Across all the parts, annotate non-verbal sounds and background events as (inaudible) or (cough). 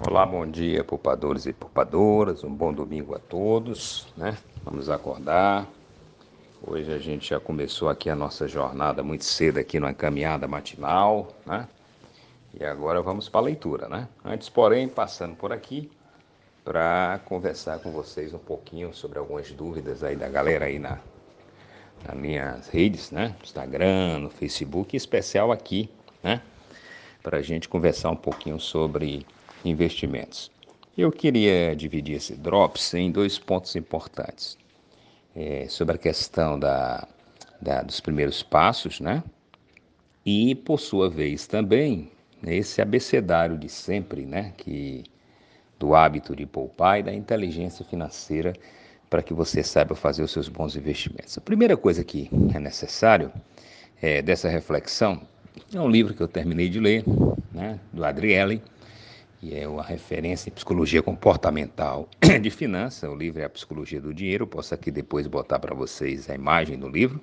Olá, bom dia, poupadores e poupadoras. Um bom domingo a todos, né? Vamos acordar. Hoje a gente já começou aqui a nossa jornada muito cedo aqui numa caminhada matinal, né? E agora vamos para a leitura, né? Antes, porém, passando por aqui para conversar com vocês um pouquinho sobre algumas dúvidas aí da galera aí na nas minhas redes, né? Instagram, no Facebook, em especial aqui, né? Para a gente conversar um pouquinho sobre investimentos. Eu queria dividir esse Drops em dois pontos importantes. É, sobre a questão da, da, dos primeiros passos, né? E, por sua vez, também esse abecedário de sempre, né? Que, do hábito de poupar e da inteligência financeira para que você saiba fazer os seus bons investimentos. A primeira coisa que é necessário é, dessa reflexão é um livro que eu terminei de ler, né, do Adriele, que é uma referência em psicologia comportamental (clears throat) de finanças. O livro é a Psicologia do Dinheiro. Posso aqui depois botar para vocês a imagem do livro,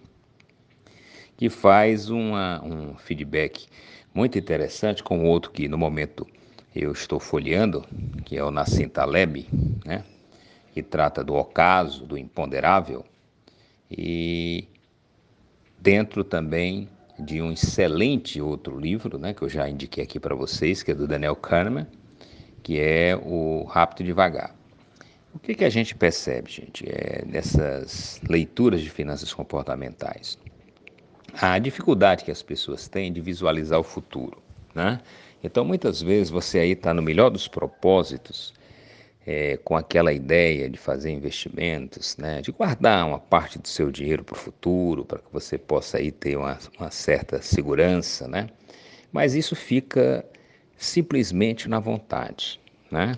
que faz uma, um feedback muito interessante com outro que no momento eu estou folheando, que é o Nassim Taleb, né? que trata do ocaso, do imponderável, e dentro também de um excelente outro livro, né, que eu já indiquei aqui para vocês, que é do Daniel Kahneman, que é o Rápido e Devagar. O que, que a gente percebe, gente, é, nessas leituras de finanças comportamentais? A dificuldade que as pessoas têm de visualizar o futuro, né? Então, muitas vezes, você aí está no melhor dos propósitos, é, com aquela ideia de fazer investimentos, né, de guardar uma parte do seu dinheiro para o futuro, para que você possa aí ter uma, uma certa segurança, né? Mas isso fica simplesmente na vontade, né?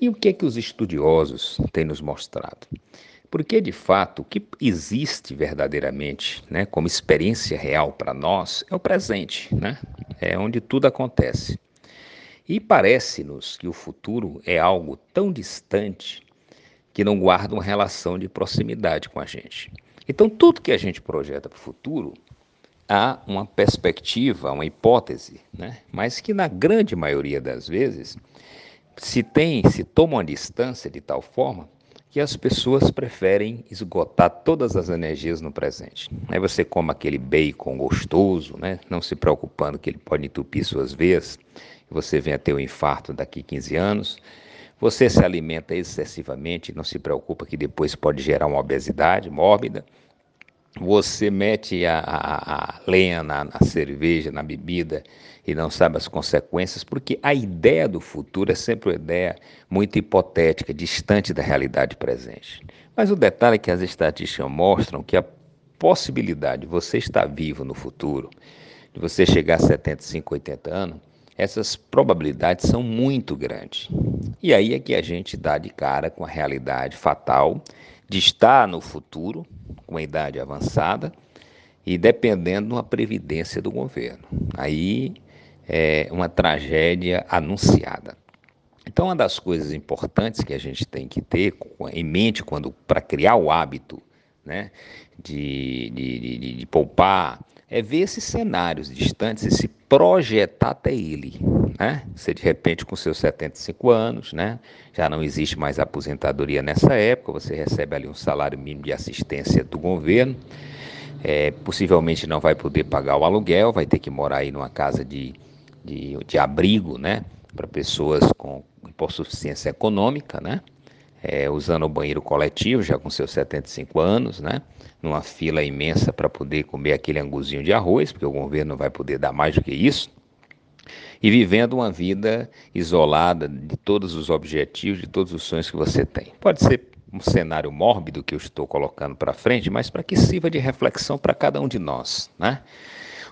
E o que é que os estudiosos têm nos mostrado? Porque de fato o que existe verdadeiramente, né, como experiência real para nós é o presente, né? É onde tudo acontece. E parece-nos que o futuro é algo tão distante que não guarda uma relação de proximidade com a gente. Então, tudo que a gente projeta para o futuro há uma perspectiva, uma hipótese, né? mas que na grande maioria das vezes se tem, se toma uma distância de tal forma que as pessoas preferem esgotar todas as energias no presente. Aí você come aquele bacon gostoso, né? não se preocupando que ele pode entupir suas veias, você vem a ter um infarto daqui 15 anos. Você se alimenta excessivamente, não se preocupa que depois pode gerar uma obesidade mórbida. Você mete a, a, a lenha na, na cerveja, na bebida e não sabe as consequências, porque a ideia do futuro é sempre uma ideia muito hipotética, distante da realidade presente. Mas o detalhe é que as estatísticas mostram que a possibilidade de você estar vivo no futuro, de você chegar a 75, 80 anos, essas probabilidades são muito grandes. E aí é que a gente dá de cara com a realidade fatal de estar no futuro, com idade avançada, e dependendo de uma previdência do governo. Aí é uma tragédia anunciada. Então, uma das coisas importantes que a gente tem que ter em mente quando para criar o hábito né, de, de, de, de poupar, é ver esses cenários distantes e se projetar até ele. Né? Você de repente com seus 75 anos, né? já não existe mais aposentadoria nessa época, você recebe ali um salário mínimo de assistência do governo, é, possivelmente não vai poder pagar o aluguel, vai ter que morar aí numa casa de, de, de abrigo, né? para pessoas com hipossuficiência econômica, né? É, usando o banheiro coletivo, já com seus 75 anos, né? numa fila imensa para poder comer aquele anguzinho de arroz, porque o governo não vai poder dar mais do que isso, e vivendo uma vida isolada de todos os objetivos, de todos os sonhos que você tem. Pode ser um cenário mórbido que eu estou colocando para frente, mas para que sirva de reflexão para cada um de nós, né?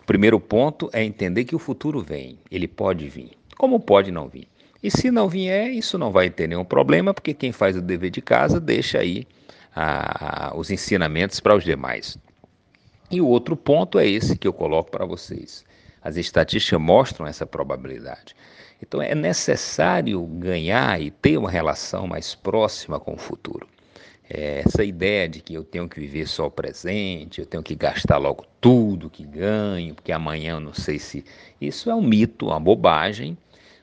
O primeiro ponto é entender que o futuro vem, ele pode vir, como pode não vir. E se não vier, isso não vai ter nenhum problema, porque quem faz o dever de casa deixa aí a, os ensinamentos para os demais. E o outro ponto é esse que eu coloco para vocês. As estatísticas mostram essa probabilidade. Então é necessário ganhar e ter uma relação mais próxima com o futuro. É essa ideia de que eu tenho que viver só o presente, eu tenho que gastar logo tudo que ganho, porque amanhã eu não sei se. Isso é um mito, uma bobagem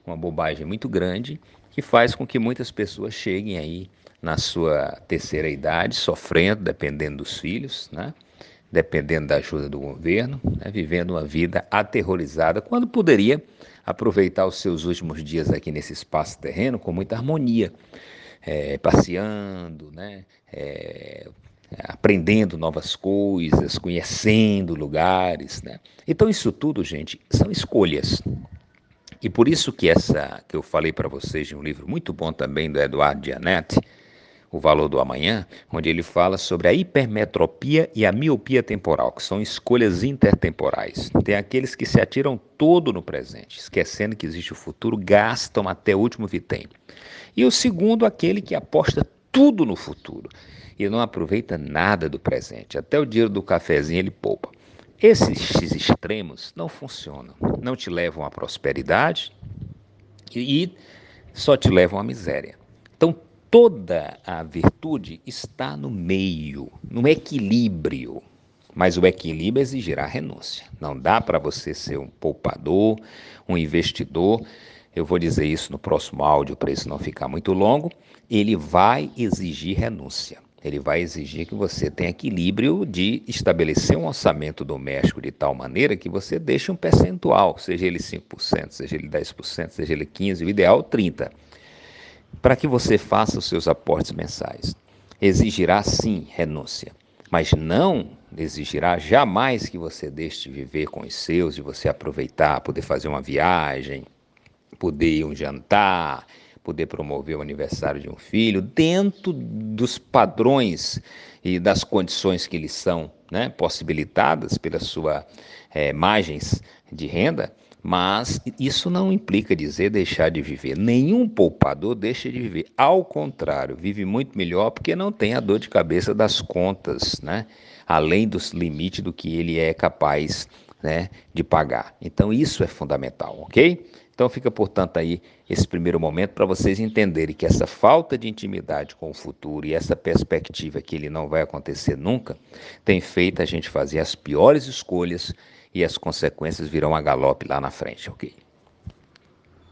uma bobagem muito grande que faz com que muitas pessoas cheguem aí na sua terceira idade, sofrendo, dependendo dos filhos, né? dependendo da ajuda do governo, né? vivendo uma vida aterrorizada, quando poderia aproveitar os seus últimos dias aqui nesse espaço terreno com muita harmonia, é, passeando, né? É, aprendendo novas coisas, conhecendo lugares, né? Então isso tudo, gente, são escolhas. E por isso que essa que eu falei para vocês de um livro muito bom também do Eduardo Gianetti, O Valor do Amanhã, onde ele fala sobre a hipermetropia e a miopia temporal, que são escolhas intertemporais. Tem aqueles que se atiram todo no presente, esquecendo que existe o futuro, gastam até o último vitem. E o segundo, aquele que aposta tudo no futuro e não aproveita nada do presente. Até o dinheiro do cafezinho ele poupa. Esses extremos não funcionam, não te levam à prosperidade e só te levam à miséria. Então, toda a virtude está no meio, no equilíbrio. Mas o equilíbrio exigirá renúncia. Não dá para você ser um poupador, um investidor. Eu vou dizer isso no próximo áudio para isso não ficar muito longo. Ele vai exigir renúncia. Ele vai exigir que você tenha equilíbrio de estabelecer um orçamento doméstico de tal maneira que você deixe um percentual, seja ele 5%, seja ele 10%, seja ele 15%, o ideal 30%, para que você faça os seus aportes mensais. Exigirá sim renúncia, mas não exigirá jamais que você deixe de viver com os seus, de você aproveitar, poder fazer uma viagem, poder ir um jantar, poder promover o aniversário de um filho dentro dos padrões e das condições que lhes são né, possibilitadas pela sua é, margens de renda, mas isso não implica dizer deixar de viver. Nenhum poupador deixa de viver. Ao contrário, vive muito melhor porque não tem a dor de cabeça das contas, né? além dos limites do que ele é capaz né, de pagar. Então, isso é fundamental, ok? Então fica, portanto, aí esse primeiro momento para vocês entenderem que essa falta de intimidade com o futuro e essa perspectiva que ele não vai acontecer nunca, tem feito a gente fazer as piores escolhas e as consequências virão a galope lá na frente, ok?